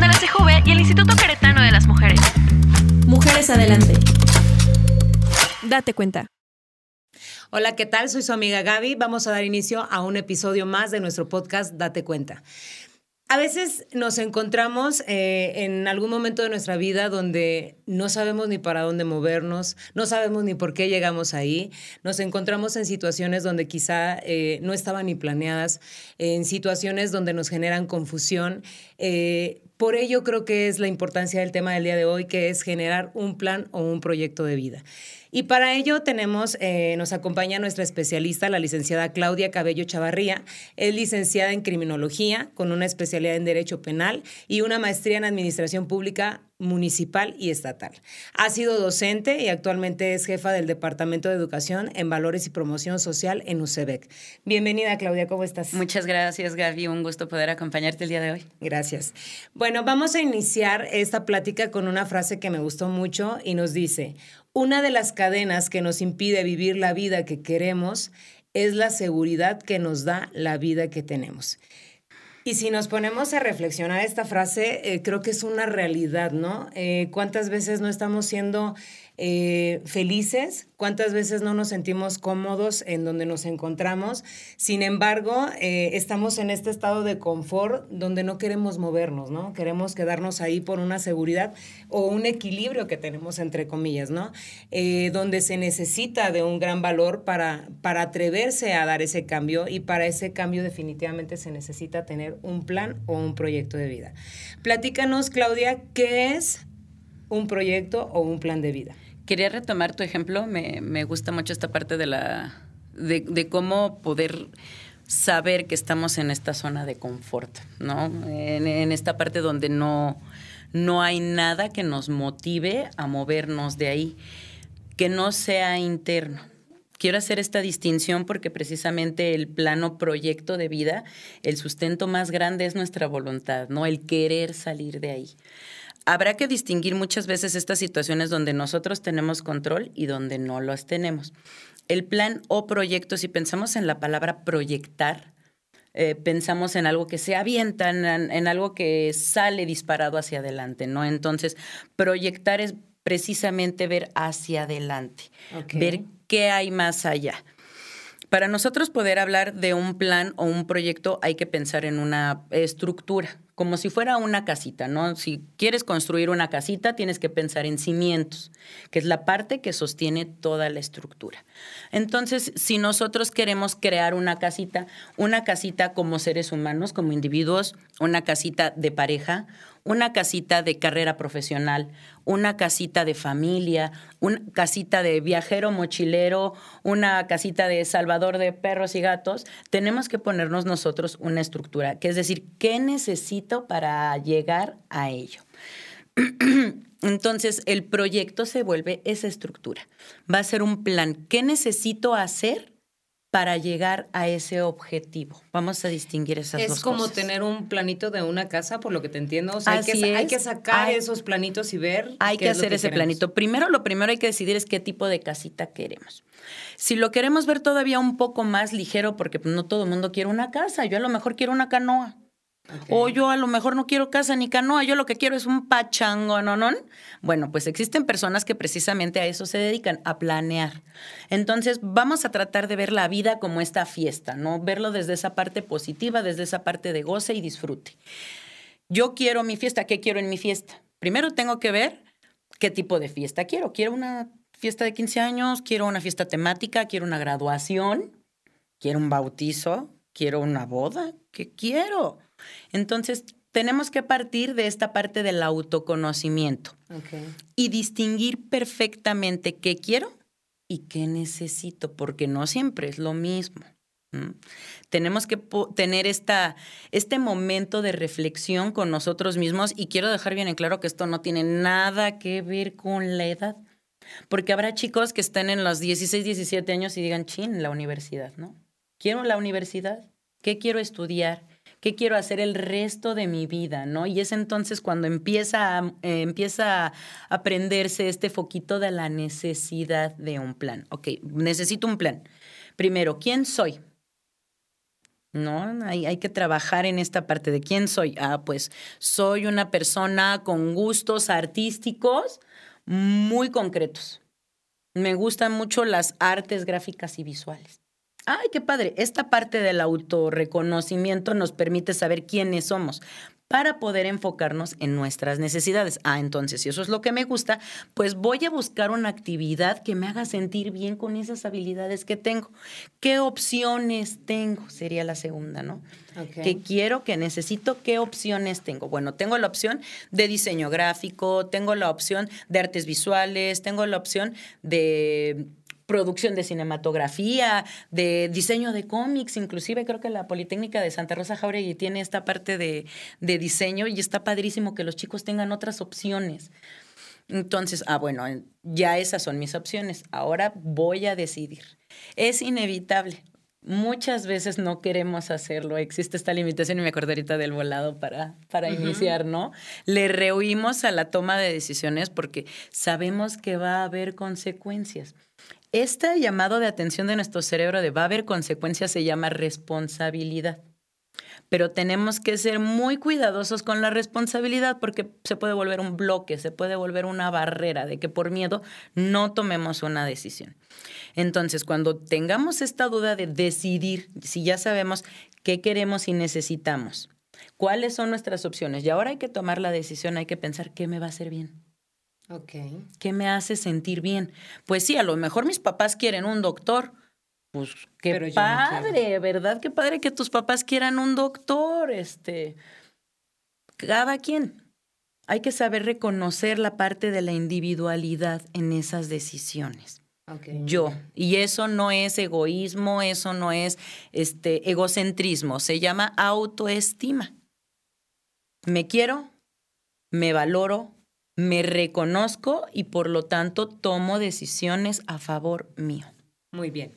de la CJV y el Instituto Queretano de las Mujeres. Mujeres Adelante. Date cuenta. Hola, ¿qué tal? Soy su amiga Gaby. Vamos a dar inicio a un episodio más de nuestro podcast Date cuenta. A veces nos encontramos eh, en algún momento de nuestra vida donde no sabemos ni para dónde movernos, no sabemos ni por qué llegamos ahí, nos encontramos en situaciones donde quizá eh, no estaban ni planeadas, en situaciones donde nos generan confusión. Eh, por ello creo que es la importancia del tema del día de hoy, que es generar un plan o un proyecto de vida. Y para ello tenemos, eh, nos acompaña nuestra especialista, la licenciada Claudia Cabello Chavarría. Es licenciada en criminología con una especialidad en derecho penal y una maestría en administración pública municipal y estatal. Ha sido docente y actualmente es jefa del Departamento de Educación en Valores y Promoción Social en UCEBEC. Bienvenida, Claudia, ¿cómo estás? Muchas gracias, Gaby. Un gusto poder acompañarte el día de hoy. Gracias. Bueno, vamos a iniciar esta plática con una frase que me gustó mucho y nos dice, una de las cadenas que nos impide vivir la vida que queremos es la seguridad que nos da la vida que tenemos. Y si nos ponemos a reflexionar esta frase, eh, creo que es una realidad, ¿no? Eh, ¿Cuántas veces no estamos siendo eh, felices, cuántas veces no nos sentimos cómodos en donde nos encontramos. Sin embargo, eh, estamos en este estado de confort donde no queremos movernos, ¿no? Queremos quedarnos ahí por una seguridad o un equilibrio que tenemos entre comillas, ¿no? Eh, donde se necesita de un gran valor para, para atreverse a dar ese cambio y para ese cambio definitivamente se necesita tener un plan o un proyecto de vida. Platícanos, Claudia, ¿qué es un proyecto o un plan de vida? Quería retomar tu ejemplo, me, me gusta mucho esta parte de la de, cómo poder saber que estamos en esta zona de confort, ¿no? En, en, esta parte donde no, no hay nada que nos motive a movernos de ahí, que no sea interno. Quiero hacer esta distinción porque precisamente el plano proyecto de vida, el sustento más grande es nuestra voluntad, ¿no? El querer salir de ahí habrá que distinguir muchas veces estas situaciones donde nosotros tenemos control y donde no los tenemos. El plan o proyecto, si pensamos en la palabra proyectar, eh, pensamos en algo que se avienta, en, en, algo que sale disparado hacia adelante, ¿no? Entonces, proyectar es precisamente ver hacia adelante, okay. ver qué hay más allá. Para nosotros poder hablar de un plan o un proyecto hay que pensar en una estructura, como si fuera una casita, ¿no? Si quieres construir una casita, tienes que pensar en cimientos, que es la parte que sostiene toda la estructura. Entonces, si nosotros queremos crear una casita, una casita como seres humanos, como individuos, una casita de pareja, una casita de carrera profesional, una casita de familia, una casita de viajero mochilero, una casita de salvador de perros y gatos, tenemos que ponernos nosotros una estructura, que es decir, ¿qué necesito para llegar a ello? Entonces, el proyecto se vuelve esa estructura. Va a ser un plan. ¿Qué necesito hacer para llegar a ese objetivo. Vamos a distinguir esas es dos cosas. Es como tener un planito de una casa, por lo que te entiendo. O sea, hay que, hay que, sacar hay, esos planitos y ver. Hay que hacer que ese queremos. planito. Primero, lo primero hay que decidir es qué tipo de casita queremos. Si lo queremos ver todavía un poco más ligero, porque no todo el mundo quiere una casa, yo a lo mejor quiero una canoa. O yo a lo mejor no quiero casa ni canoa, yo lo que quiero es un pachango, ¿no? ¿no? Bueno, pues existen personas que precisamente a eso se dedican, a planear. Entonces, vamos a tratar de ver la vida como esta fiesta, ¿no? Verlo desde esa parte positiva, desde esa parte de goce y disfrute. Yo quiero mi fiesta, ¿qué quiero en mi fiesta? Primero tengo que ver qué tipo de fiesta quiero. Quiero una fiesta de 15 años, quiero una fiesta temática, quiero una graduación, quiero un bautizo, quiero una boda, ¿qué quiero? Entonces, tenemos que partir de esta parte del autoconocimiento okay. y distinguir perfectamente qué quiero y qué necesito, porque no siempre es lo mismo. ¿Mm? Tenemos que tener esta, este momento de reflexión con nosotros mismos y quiero dejar bien en claro que esto no tiene nada que ver con la edad. Porque habrá chicos que estén en los 16, 17 años y digan, chin, la universidad, ¿no? Quiero la universidad. ¿Qué quiero estudiar? ¿Qué quiero hacer el resto de mi vida? ¿no? Y es entonces cuando empieza a, eh, empieza a prenderse este foquito de la necesidad de un plan. Ok, necesito un plan. Primero, ¿quién soy? ¿no? Hay, hay, que trabajar en esta parte de quién soy. Ah, pues soy una persona con gustos artísticos muy concretos. Me gustan mucho las artes gráficas y visuales. Ay, qué padre. Esta parte del autorreconocimiento nos permite saber quiénes somos para poder enfocarnos en nuestras necesidades. Ah, entonces, si eso es lo que me gusta, pues voy a buscar una actividad que me haga sentir bien con esas habilidades que tengo. ¿Qué opciones tengo? Sería la segunda, ¿no? ¿Qué quiero, qué necesito, qué opciones tengo? Bueno, tengo la opción de diseño gráfico, tengo la opción de artes visuales, tengo la opción de producción de cinematografía, de diseño de cómics, inclusive creo que la Politécnica de Santa Rosa Jauregui tiene esta parte de, de diseño y está padrísimo que los chicos tengan otras opciones. Entonces, ah, bueno, ya esas son mis opciones. Ahora voy a decidir. Es inevitable. Muchas veces no queremos hacerlo. Existe esta limitación y me acuerdo ahorita del volado para, para iniciar, ¿no? Le rehuimos a la toma de decisiones porque sabemos que va a haber consecuencias. Este llamado de atención de nuestro cerebro de va a haber consecuencias se llama responsabilidad. Pero tenemos que ser muy cuidadosos con la responsabilidad porque se puede volver un bloque, se puede volver una barrera de que por miedo no tomemos una decisión. Entonces, cuando tengamos esta duda de decidir, si ya sabemos qué queremos y necesitamos, cuáles son nuestras opciones, y ahora hay que tomar la decisión, hay que pensar qué me va a hacer bien. Ok. ¿Qué me hace sentir bien? Pues sí, a lo mejor mis papás quieren un doctor. Pues qué padre, ¿verdad? Qué padre que tus papás quieran un doctor. Este, cada quien. Hay que saber reconocer la parte de la individualidad en esas decisiones. Okay. Yo. Y eso no es egoísmo, eso no es este, egocentrismo, se llama autoestima. Me quiero, me valoro, me reconozco y por lo tanto tomo decisiones a favor mío. Muy bien.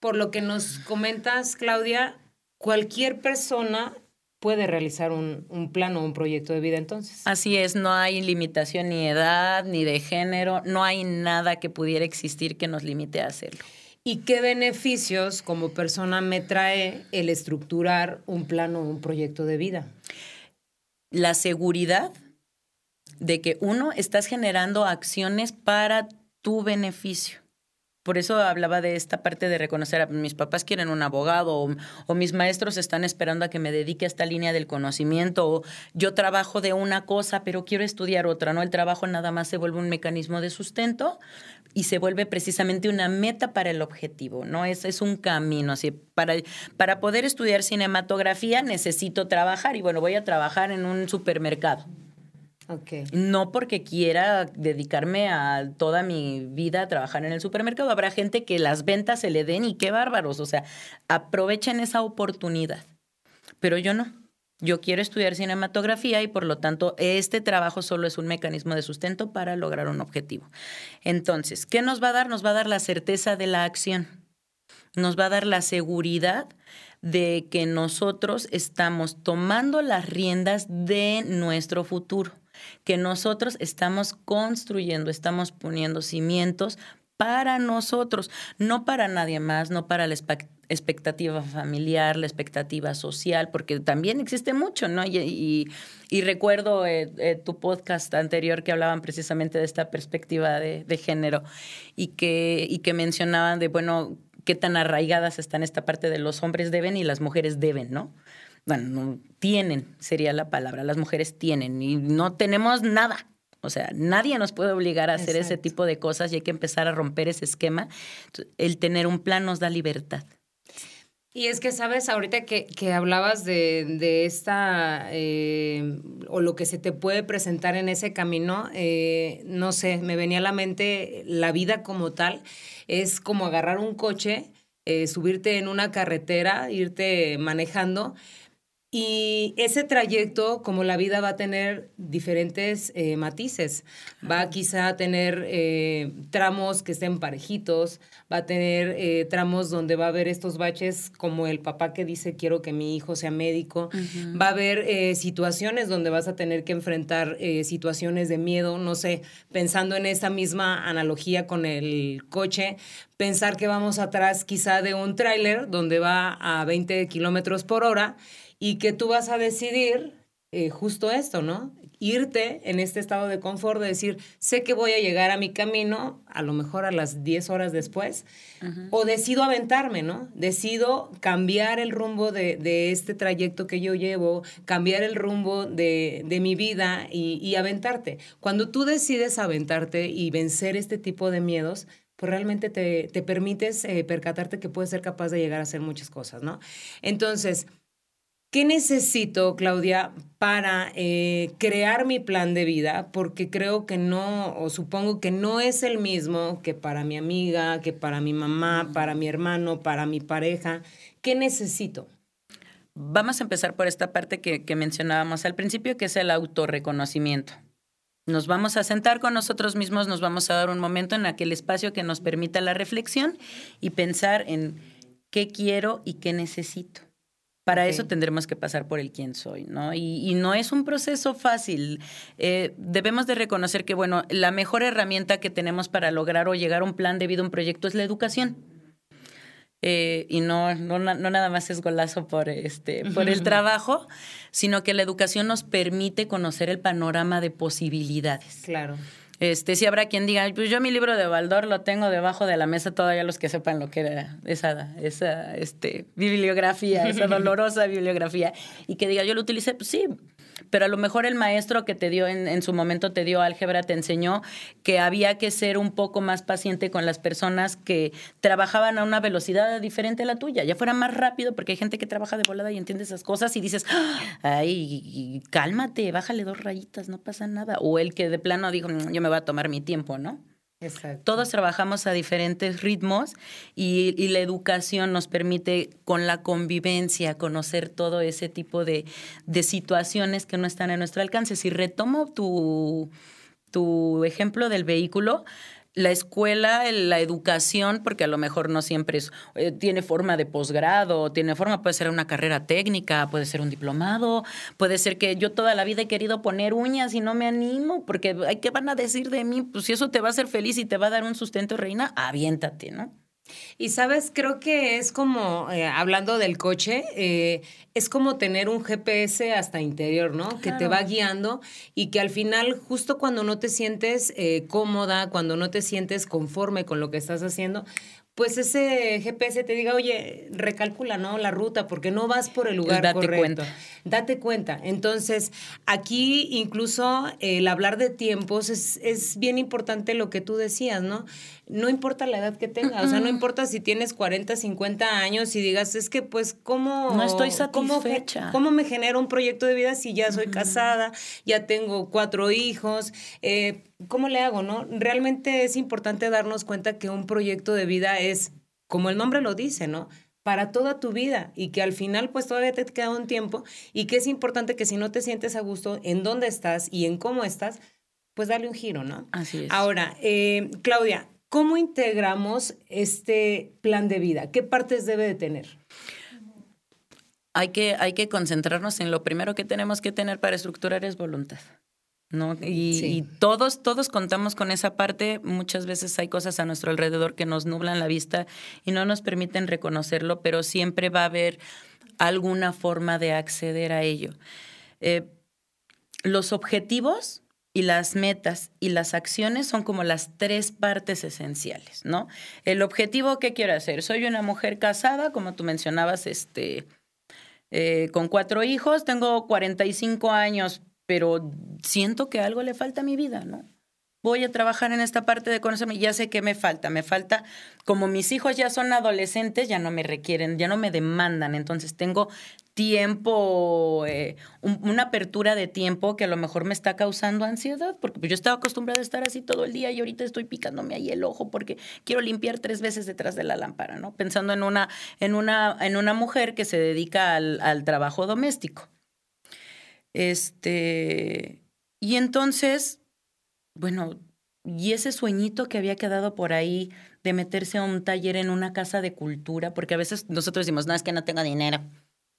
Por lo que nos comentas, Claudia, cualquier persona puede realizar un, un, plan o un proyecto de vida entonces. Así es, no hay limitación ni edad, ni de género, no hay nada que pudiera existir que nos limite a hacerlo. ¿Y qué beneficios como persona me trae el estructurar un plan o un proyecto de vida? La seguridad de que uno, estás generando acciones para tu beneficio. Por eso hablaba de esta parte de reconocer a mis papás quieren un abogado o, mis maestros están esperando a que me dedique a esta línea del conocimiento o yo trabajo de una cosa pero quiero estudiar otra, ¿no? El trabajo nada más se vuelve un mecanismo de sustento y se vuelve precisamente una meta para el objetivo, ¿no? Es, es un camino, así, para, para poder estudiar cinematografía necesito trabajar y bueno, voy a trabajar en un supermercado. No porque quiera dedicarme a toda mi vida a trabajar en el supermercado. Habrá gente que las ventas se le den y qué bárbaros. O sea, aprovechen esa oportunidad. Pero yo no. Yo quiero estudiar cinematografía y por lo tanto este trabajo solo es un mecanismo de sustento para lograr un objetivo. Entonces, ¿qué nos va a dar? Nos va a dar la certeza de la acción. Nos va a dar la seguridad de que nosotros estamos tomando las riendas de nuestro futuro que nosotros estamos construyendo, estamos poniendo cimientos para nosotros, no para nadie más, no para la expectativa familiar, la expectativa social, porque también existe mucho, ¿no? Y, recuerdo eh, eh, tu podcast anterior que hablaban precisamente de esta perspectiva de, género y que, y que mencionaban de, bueno, qué tan arraigadas están esta parte de los hombres deben y las mujeres deben, ¿no? Bueno, no, tienen, sería la palabra, las mujeres tienen y no tenemos nada. O sea, nadie nos puede obligar a hacer ese tipo de cosas y hay que empezar a romper ese esquema. El tener un plan nos da libertad. Y es que, sabes, ahorita que, que hablabas de, de esta, eh, o lo que se te puede presentar en ese camino, eh, no sé, me venía a la mente la vida como tal, es como agarrar un coche, eh, subirte en una carretera, irte manejando, Y ese trayecto, como la vida va a tener diferentes eh, matices, va quizá a tener eh, tramos que estén parejitos, va a tener eh, tramos donde va a haber estos baches como el papá que dice quiero que mi hijo sea médico, va a haber situaciones donde vas a tener que enfrentar situaciones de miedo, no sé, pensando en esa misma analogía con el coche, pensar que vamos atrás quizá de un tráiler donde va a 20 kilómetros por hora y que tú vas a decidir eh, justo esto, ¿no? Irte en este estado de confort de decir, sé que voy a llegar a mi camino, a lo mejor a las 10 horas después, o decido aventarme, ¿no? Decido cambiar el rumbo de, este trayecto que yo llevo, cambiar el rumbo de, mi vida y, aventarte. Cuando tú decides aventarte y vencer este tipo de miedos, pues realmente te, permites eh, percatarte que puedes ser capaz de llegar a hacer muchas cosas, ¿no? Entonces, ¿Qué necesito, Claudia, para eh, crear mi plan de vida? Porque creo que no, o supongo que no es el mismo que para mi amiga, que para mi mamá, para mi hermano, para mi pareja. ¿Qué necesito? Vamos a empezar por esta parte que, que mencionábamos al principio, que es el autorreconocimiento. Nos vamos a sentar con nosotros mismos, nos vamos a dar un momento en aquel espacio que nos permita la reflexión y pensar en qué quiero y qué necesito. Para eso tendremos que pasar por el quién soy, ¿no? Y, no es un proceso fácil. Eh, debemos de reconocer que, bueno, la mejor herramienta que tenemos para lograr o llegar a un plan de vida, un proyecto, es la educación. Eh, y no, no, no, nada más es golazo por, este, por el trabajo, sino que la educación nos permite conocer el panorama de posibilidades. Claro. Este, si habrá quien diga, pues yo mi libro de Baldor lo tengo debajo de la mesa, todavía los que sepan lo que era esa, esa este, bibliografía, esa dolorosa bibliografía, y que diga, yo lo utilicé, pues sí, pero a lo mejor el maestro que te dio en, su momento, te dio álgebra, te enseñó que había que ser un poco más paciente con las personas que trabajaban a una velocidad diferente a la tuya, ya fuera más rápido, porque hay gente que trabaja de volada y entiende esas cosas y dices, ay, cálmate, bájale dos rayitas, no pasa nada. O el que de plano dijo, mm, yo me voy a tomar mi tiempo, ¿no? Todos trabajamos a diferentes ritmos y, la educación nos permite con la convivencia conocer todo ese tipo de, situaciones que no están a nuestro alcance. Si retomo tu ejemplo del vehículo, la escuela, la educación, porque a lo mejor no siempre es, eh, tiene forma de posgrado, tiene forma, puede ser una carrera técnica, puede ser un diplomado, puede ser que yo toda la vida he querido poner uñas y no me animo, porque ¿qué van a decir de mí? Pues si eso te va a hacer feliz y te va a dar un sustento, reina, aviéntate, ¿no? Y sabes, creo que es como, eh, hablando del coche, eh, es como tener un GPS hasta interior, ¿no? Que te va guiando y que al final, justo cuando no te sientes eh, cómoda, cuando no te sientes conforme con lo que estás haciendo, pues ese GPS te diga, oye, recalcula, ¿no? La ruta, porque no vas por el lugar Date correcto. Cuenta. Date cuenta. Entonces, aquí incluso el hablar de tiempos es, es bien importante lo que tú decías, ¿no? no importa la edad que tenga, o sea, no importa si tienes 40, 50 años y digas, es que pues, ¿cómo? No estoy satisfecha. ¿Cómo, me genera un proyecto de vida si ya soy casada, ya tengo cuatro hijos? Eh, ¿Cómo le hago, no? Realmente es importante darnos cuenta que un proyecto de vida es, como el nombre lo dice, ¿no? para toda tu vida y que al final pues todavía te queda un tiempo y que es importante que si no te sientes a gusto en dónde estás y en cómo estás, pues dale un giro, ¿no? Así es. Ahora, eh, Claudia, ¿Cómo integramos este plan de vida? ¿Qué partes debe de tener? Hay que, hay que concentrarnos en lo primero que tenemos que tener para estructurar es voluntad. ¿No? Y, todos, todos contamos con esa parte. Muchas veces hay cosas a nuestro alrededor que nos nublan la vista y no nos permiten reconocerlo, pero siempre va a haber alguna forma de acceder a ello. Eh, los objetivos y las metas y las acciones son como las tres partes esenciales, ¿no? El objetivo, ¿qué quiero hacer? Soy una mujer casada, como tú mencionabas, este, eh, con cuatro hijos, tengo 45 años, pero siento que algo le falta a mi vida, ¿no? Voy a trabajar en esta parte de conocerme, ya sé qué me falta, me falta, como mis hijos ya son adolescentes, ya no me requieren, ya no me demandan, entonces tengo tiempo, eh, una apertura de tiempo que a lo mejor me está causando ansiedad, porque pues, yo estaba acostumbrada a estar así todo el día y ahorita estoy picándome ahí el ojo porque quiero limpiar tres veces detrás de la lámpara, ¿no? Pensando en una, en una, en una mujer que se dedica al trabajo doméstico. Este, y entonces, bueno, y ese sueñito que había quedado por ahí de meterse a un taller en una casa de cultura, porque a veces nosotros decimos, no, es que no tengo dinero.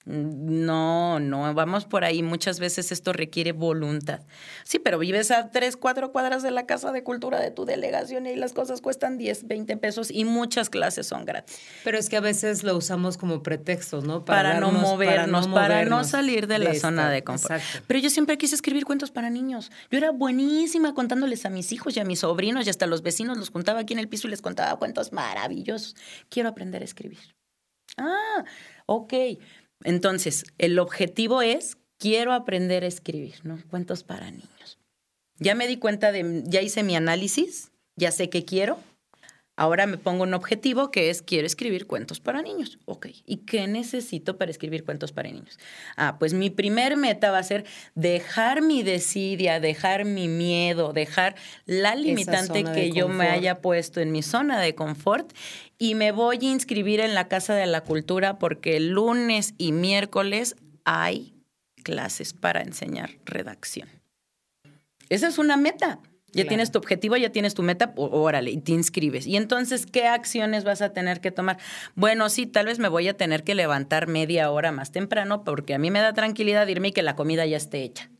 No, no, vamos por ahí. Muchas veces esto requiere voluntad. Sí, pero vives a tres, cuatro cuadras de la casa de cultura de tu delegación y las cosas cuestan 10, 20 pesos y muchas clases son gratis. Pero es que a veces lo usamos como pretexto, ¿no? Para, no movernos, para no, salir de, la zona de confort. Pero yo siempre quise escribir cuentos para niños. Yo era buenísima contándoles a mis hijos y a mis sobrinos y hasta a los vecinos los juntaba aquí en el piso y les contaba cuentos maravillosos. Quiero aprender a escribir. Ah, ok. Entonces, el objetivo es, quiero aprender a escribir, ¿no? Cuentos para niños. Ya me di cuenta de, ya hice mi análisis, ya sé qué quiero. Ahora me pongo un objetivo que es, quiero escribir cuentos para niños. Ok, ¿y qué necesito para escribir cuentos para niños? Ah, pues mi primer meta va a ser dejar mi desidia, dejar mi miedo, dejar la limitante que yo me haya puesto en mi zona de confort y me voy a inscribir en la Casa de la Cultura porque el lunes y miércoles hay clases para enseñar redacción. Esa es una meta. Ya tienes tu objetivo, ya tienes tu meta, órale, y te inscribes. Y entonces, ¿qué acciones vas a tener que tomar? Bueno, sí, tal vez me voy a tener que levantar media hora más temprano porque a mí me da tranquilidad irme y que la comida ya esté hecha.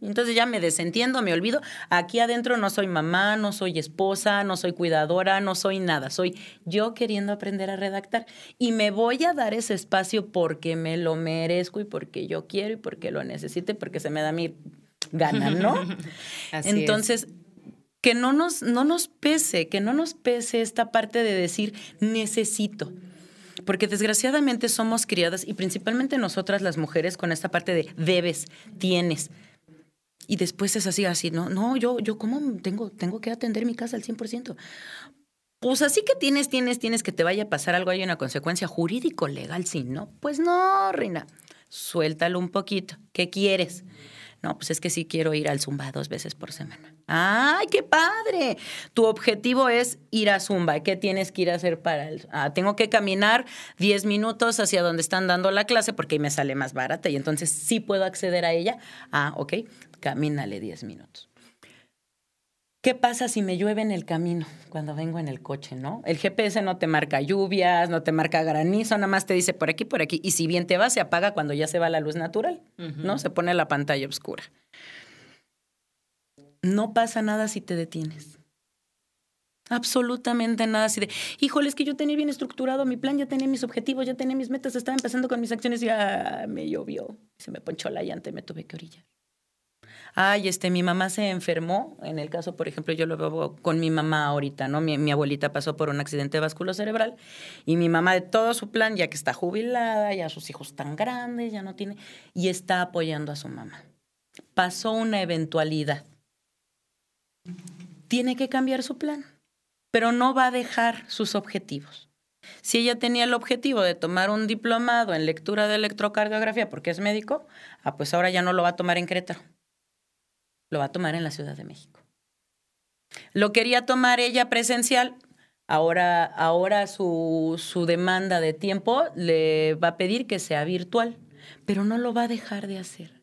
Entonces ya me desentiendo, me olvido. Aquí adentro no soy mamá, no soy esposa, no soy cuidadora, no soy nada. Soy yo queriendo aprender a redactar. Y me voy a dar ese espacio porque me lo merezco y porque yo quiero y porque lo necesito y porque se me da mi gana, ¿no? Entonces, que no nos, no nos pese, que no nos pese esta parte de decir necesito porque desgraciadamente somos criadas y principalmente nosotras las mujeres con esta parte de debes, tienes, y después es así, así, no, no, yo, yo cómo tengo, tengo que atender mi casa al 100%. Pues así que tienes, tienes, tienes que te vaya a pasar algo, hay una consecuencia jurídico, legal, sí, ¿no? Pues no, reina, suéltalo un poquito. ¿Qué quieres? No, pues es que sí quiero ir al Zumba dos veces por semana. ¡Ay, qué padre! Tu objetivo es ir a Zumba. ¿Qué tienes que ir a hacer para el... Ah, tengo que caminar 10 minutos hacia donde están dando la clase porque ahí me sale más barata y entonces sí puedo acceder a ella. Ah, ok, camínale 10 minutos. ¿Qué pasa si me llueve en el camino cuando vengo en el coche, no? El GPS no te marca lluvias, no te marca granizo, nada más te dice por aquí, por aquí. Y si bien te va, se apaga cuando ya se va la luz natural, ¿no? Se pone la pantalla oscura. No pasa nada si te detienes. Absolutamente nada así de, híjole, es que yo tenía bien estructurado mi plan, ya tenía mis objetivos, ya tenía mis metas, estaba empezando con mis acciones y ya me llovió, se me ponchó la llanta y me tuve que orillar ay, este, mi mamá se enfermó, en el caso, por ejemplo, yo lo veo con mi mamá ahorita, ¿no? Mi, abuelita pasó por un accidente cerebral y mi mamá de todo su plan, ya que está jubilada, ya sus hijos están grandes, ya no tiene, y está apoyando a su mamá. Pasó una eventualidad. Tiene que cambiar su plan, pero no va a dejar sus objetivos. Si ella tenía el objetivo de tomar un diplomado en lectura de electrocardiografía porque es médico, ah, pues ahora ya no lo va a tomar en Querétaro lo va a tomar en la Ciudad de México. Lo quería tomar ella presencial, ahora, ahora su, su demanda de tiempo le va a pedir que sea virtual, pero no lo va a dejar de hacer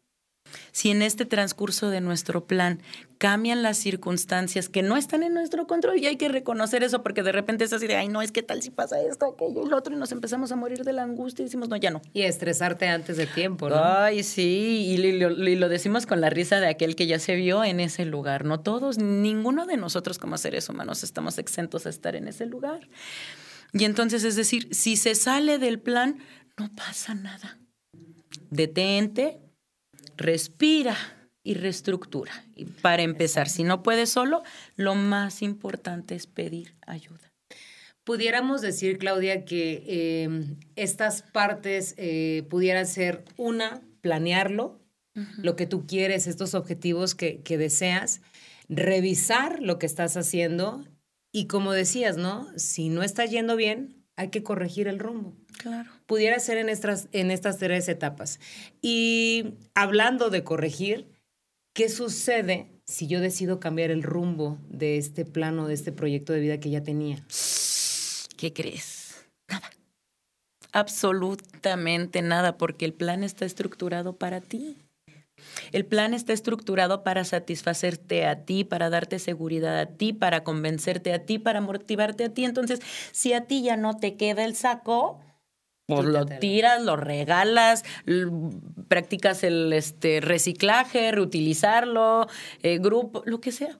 si en este transcurso de nuestro plan cambian las circunstancias que no están en nuestro control y hay que reconocer eso porque de repente es así de, ay, no, es que tal si pasa esto, aquello y lo otro y nos empezamos a morir de la angustia y decimos, no, ya no. Y estresarte antes de tiempo, ¿no? Ay, sí, y lo, y lo decimos con la risa de aquel que ya se vio en ese lugar, no todos, ninguno de nosotros como seres humanos estamos exentos a estar en ese lugar. Y entonces, es decir, si se sale del plan, no pasa nada. Detente, respira y reestructura. Y para empezar, si no puedes solo, lo más importante es pedir ayuda. Pudiéramos decir, Claudia, que em, estas partes eh, pudieran ser una, planearlo, lo que tú quieres, estos objetivos que, que deseas, revisar lo que estás haciendo y como decías, ¿no? Si no está yendo bien, hay que corregir el rumbo. Claro. Pudiera ser en estas, en estas tres etapas. Y hablando de corregir, ¿qué sucede si yo decido cambiar el rumbo de este plano, de este proyecto de vida que ya tenía? ¿Qué crees? Nada. Absolutamente nada, porque el plan está estructurado para ti. El plan está estructurado para satisfacerte a ti, para darte seguridad a ti, para convencerte a ti, para motivarte a ti. Entonces, si a ti ya no te queda el saco, pues lo tiras, lo regalas, practicas el este, reciclaje, reutilizarlo, eh, grupo, lo que sea.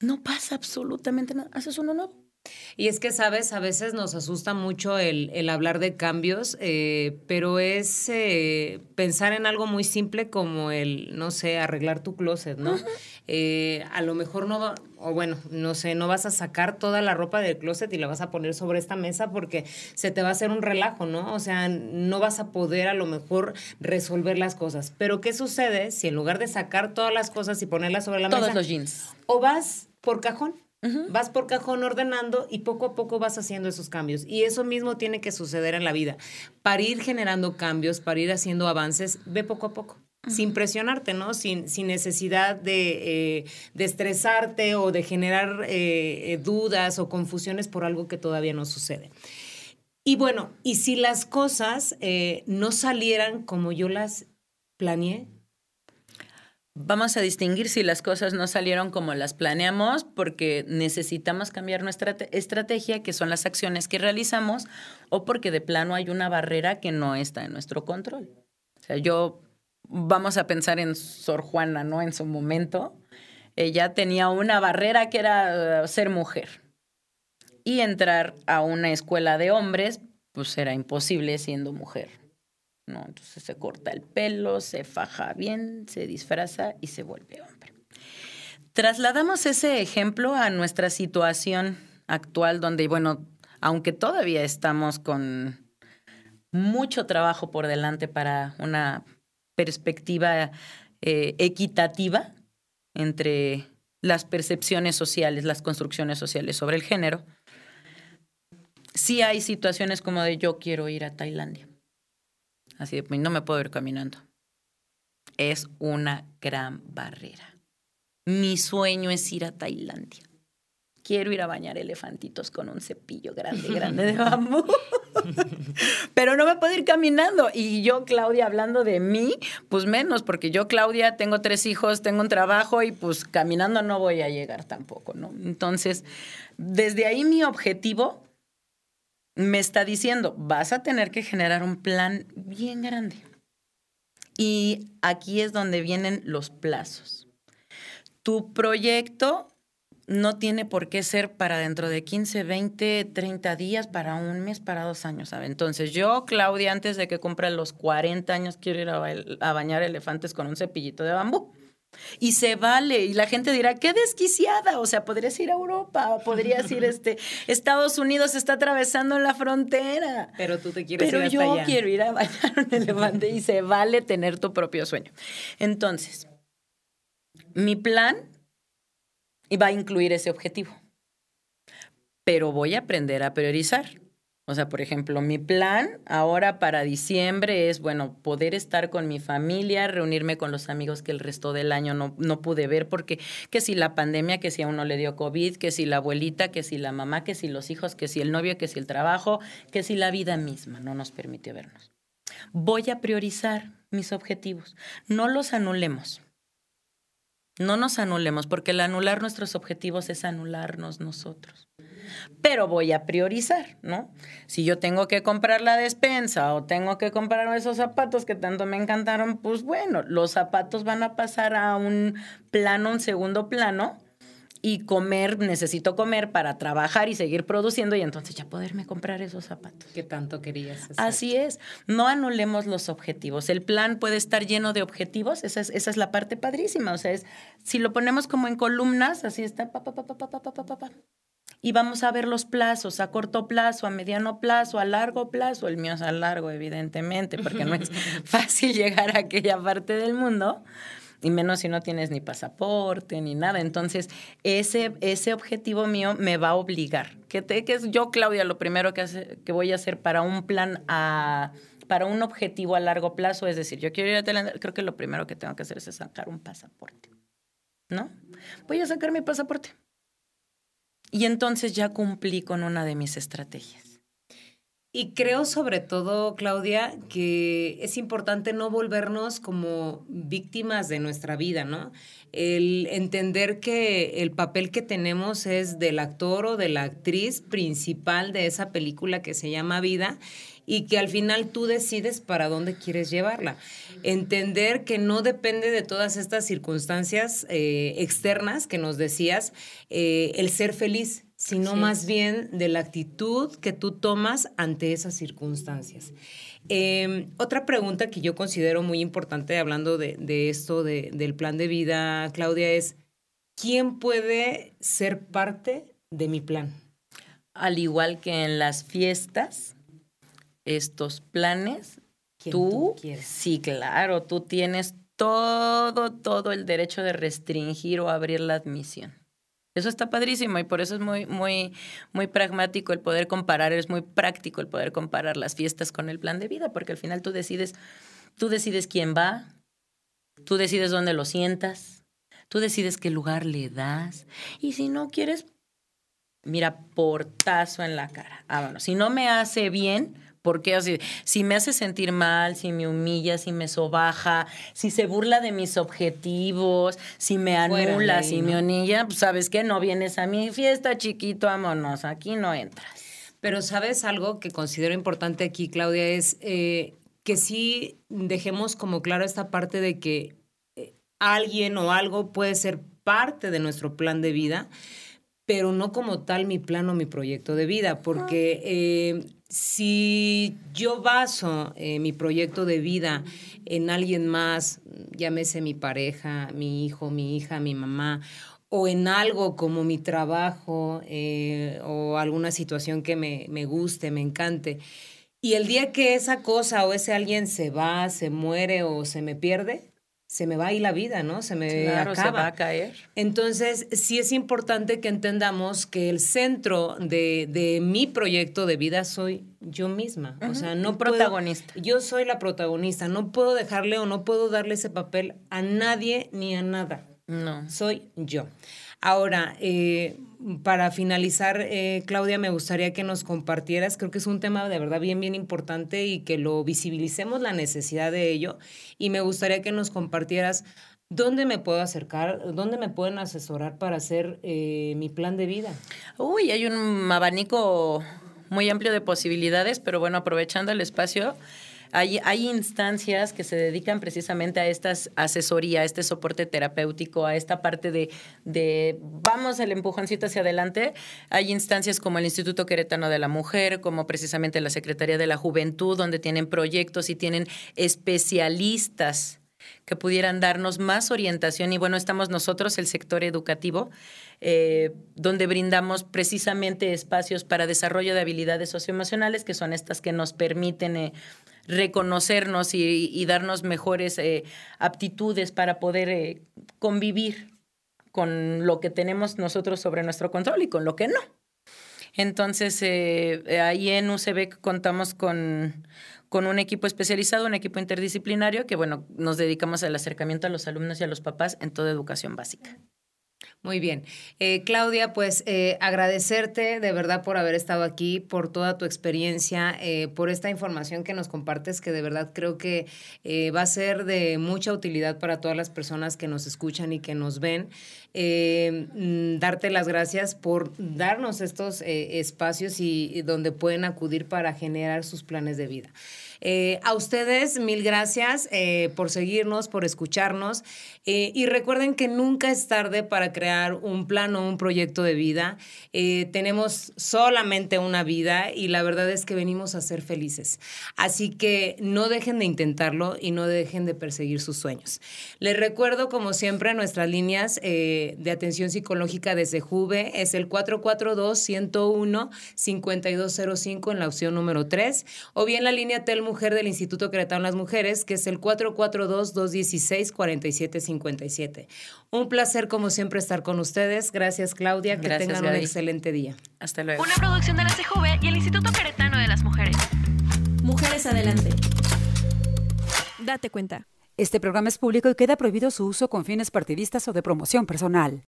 No pasa absolutamente nada. Haces uno nuevo. Y es que, sabes, a veces nos asusta mucho el, el hablar de cambios, eh, pero es eh, pensar en algo muy simple como el, no sé, arreglar tu closet, ¿no? Eh, a lo mejor no va, o bueno, no sé, no vas a sacar toda la ropa del closet y la vas a poner sobre esta mesa porque se te va a hacer un relajo, ¿no? O sea, no vas a poder a lo mejor resolver las cosas. Pero ¿qué sucede si en lugar de sacar todas las cosas y ponerlas sobre la Todos mesa, los jeans. o vas por cajón. Vas por cajón ordenando y poco a poco vas haciendo esos cambios. Y eso mismo tiene que suceder en la vida. Para ir generando cambios, para ir haciendo avances, ve poco a poco. Sin presionarte, ¿no? Sin, sin necesidad de, eh, de estresarte o de generar eh, eh, dudas o confusiones por algo que todavía no sucede. Y bueno, y si las cosas no salieran como yo las planeé, Vamos a distinguir si las cosas no salieron como las planeamos porque necesitamos cambiar nuestra te- estrategia, que son las acciones que realizamos, o porque de plano hay una barrera que no está en nuestro control. O sea, yo, vamos a pensar en Sor Juana, ¿no? En su momento, ella tenía una barrera que era eh, ser mujer. Y entrar a una escuela de hombres, pues era imposible siendo mujer. ¿No? Entonces se corta el pelo, se faja bien, se disfraza y se vuelve hombre. Trasladamos ese ejemplo a nuestra situación actual, donde, bueno, aunque todavía estamos con mucho trabajo por delante para una perspectiva eh, equitativa entre las percepciones sociales, las construcciones sociales sobre el género, sí hay situaciones como de yo quiero ir a Tailandia. Así de, "Pues, no me puedo ir caminando. Es una gran barrera. Mi sueño es ir a Tailandia. Quiero ir a bañar elefantitos con un cepillo grande, grande de bambú. Pero no me puedo ir caminando. Y yo, Claudia, hablando de mí, pues menos, porque yo, Claudia, tengo tres hijos, tengo un trabajo y pues caminando no voy a llegar tampoco, ¿no? Entonces, desde ahí mi objetivo me está diciendo, vas a tener que generar un plan bien grande. Y aquí es donde vienen los plazos. Tu proyecto no tiene por qué ser para dentro de 15, 20, 30 días, para un mes, para dos años, ¿sabe? Entonces yo, Claudia, antes de que cumpla los 40 años, quiero ir a, bañar elefantes con un cepillito de bambú. Y se vale, y la gente dirá, qué desquiciada, o sea, podrías ir a Europa, o podrías ir, este, Estados Unidos está atravesando la frontera. pero tú te quieres Pero ir hasta yo allá. quiero ir a bañar un elefante y se vale tener tu propio sueño. Entonces, mi plan va a incluir ese objetivo. Pero voy a aprender a priorizar. O sea, por ejemplo, mi plan ahora para diciembre es, bueno, poder estar con mi familia, reunirme con los amigos que el resto del año no, no pude ver, porque que si la pandemia, que si a uno le dio COVID, que si la abuelita, que si la mamá, que si los hijos, que si el novio, que si el trabajo, que si la vida misma no nos permite vernos. Voy a priorizar mis objetivos. No los anulemos. No nos anulemos, porque el anular nuestros objetivos es anularnos nosotros. Pero voy a priorizar, ¿no? Si yo tengo que comprar la despensa o tengo que comprar esos zapatos que tanto me encantaron, pues bueno, los zapatos van a pasar a un plano, un segundo plano, y comer, necesito comer para trabajar y seguir produciendo y entonces ya poderme comprar esos zapatos. que tanto querías. exacto. Así es, no anulemos los objetivos. El plan puede estar lleno de objetivos, esa es, esa es la parte padrísima. O sea, es, si lo ponemos como en columnas, así está, pa, pa, pa, pa, pa, pa, pa, pa, pa, pa. Y vamos a ver los plazos, a corto plazo, a mediano plazo, a largo plazo. El mío es a largo, evidentemente, porque no es fácil llegar a aquella parte del mundo. y menos si no tienes ni pasaporte ni nada. Entonces, ese, ese objetivo mío me va a obligar. Que, te, que es yo, Claudia, lo primero que, hace, que voy a hacer para un plan a para un objetivo a largo plazo, es decir, yo quiero ir a Tailandia, creo que lo primero que tengo que hacer es sacar un pasaporte. ¿No? Voy a sacar mi pasaporte. Y entonces ya cumplí con una de mis estrategias. Y creo sobre todo, Claudia, que es importante no volvernos como víctimas de nuestra vida, ¿no? El entender que el papel que tenemos es del actor o de la actriz principal de esa película que se llama Vida y que al final tú decides para dónde quieres llevarla. Entender que no depende de todas estas circunstancias eh, externas que nos decías, eh, el ser feliz sino más bien de la actitud que tú tomas ante esas circunstancias. Em, otra pregunta que yo considero muy importante hablando de, esto, del plan de vida, Claudia, es, ¿quién puede ser parte de mi plan? Al igual que en las fiestas, estos planes, tú, tú sí, claro, tú tienes todo, todo el derecho de restringir o abrir la admisión. Eso está padrísimo y por eso es muy, muy, muy pragmático el poder comparar, es muy práctico el poder comparar las fiestas con el plan de vida, porque al final tú decides, tú decides quién va, tú decides dónde lo sientas, tú decides qué lugar le das. Y si no quieres, mira, portazo en la cara. Ah, bueno, si no me hace bien, porque así, si me hace sentir mal, si me humilla, si me sobaja, si se burla de mis objetivos, si me anula, si me onilla, pues sabes que no vienes a mi fiesta, chiquito, vámonos, aquí no entras. Pero sabes algo que considero importante aquí, Claudia, es eh, que sí dejemos como claro esta parte de que eh, alguien o algo puede ser parte de nuestro plan de vida, pero no como tal mi plan o mi proyecto de vida, porque eh, si yo baso eh, mi proyecto de vida en alguien más, llámese mi pareja, mi hijo, mi hija, mi mamá, o en algo como mi trabajo eh, o alguna situación que me, me guste, me encante, y el día que esa cosa o ese alguien se va, se muere o se me pierde, se me va ahí la vida, ¿no? Se me claro, se va a caer. Entonces, sí es importante que entendamos que el centro de, mi proyecto de vida soy yo misma. O sea, no protagonista. yo soy la protagonista. No puedo dejarle o no puedo darle ese papel a nadie ni a nada. No. Soy yo. Ahora, eh, para finalizar, eh, Claudia, me gustaría que nos compartieras, creo que es un tema de verdad bien, bien importante y que lo visibilicemos la necesidad de ello. Y me gustaría que nos compartieras dónde me puedo acercar, dónde me pueden asesorar para hacer eh, mi plan de vida. Uy, hay un abanico muy amplio de posibilidades, pero bueno, aprovechando el espacio, hay, instancias que se dedican precisamente a esta asesoría, a este soporte terapéutico, a esta parte de, de vamos el empujoncito hacia adelante. Hay instancias como el Instituto Queretano de la Mujer, como precisamente la Secretaría de la Juventud, donde tienen proyectos y tienen especialistas que pudieran darnos más orientación. Y bueno, estamos nosotros, el sector educativo, eh, donde brindamos precisamente espacios para desarrollo de habilidades socioemocionales, que son estas que nos permiten eh, reconocernos y, darnos mejores eh, aptitudes para poder eh, convivir con lo que tenemos nosotros sobre nuestro control y con lo que no. Entonces, eh, ahí en UCB contamos con, con un equipo especializado, un equipo interdisciplinario, que bueno, nos dedicamos al acercamiento a los alumnos y a los papás en toda educación básica. Muy bien. Eh, Claudia, pues eh, agradecerte de verdad por haber estado aquí, por toda tu experiencia, eh, por esta información que nos compartes, que de verdad creo que va a ser de mucha utilidad para todas las personas que nos escuchan y que nos ven. Mm, darte las gracias por darnos estos espacios y donde pueden acudir para generar sus planes de vida. A ustedes, mil gracias por seguirnos, por escucharnos. Y recuerden que nunca es tarde para crear un plan o un proyecto de vida. tenemos solamente una vida y la verdad es que venimos a ser felices. Así que no dejen de intentarlo y no dejen de perseguir sus sueños. Les recuerdo, como siempre, nuestras líneas de atención psicológica desde Juve es el 442-101-5205 en la opción número 3 o bien la línea Telmo mujer del Instituto Queretano Las Mujeres, que es el 442-216-4757. Un placer, como siempre, estar con ustedes. Gracias, Claudia. Que Gracias, tengan un excelente día. Hasta luego. Una producción de la CJV y el Instituto Queretano de las Mujeres. Mujeres Adelante. Date cuenta. Este programa es público y queda prohibido su uso con fines partidistas o de promoción personal.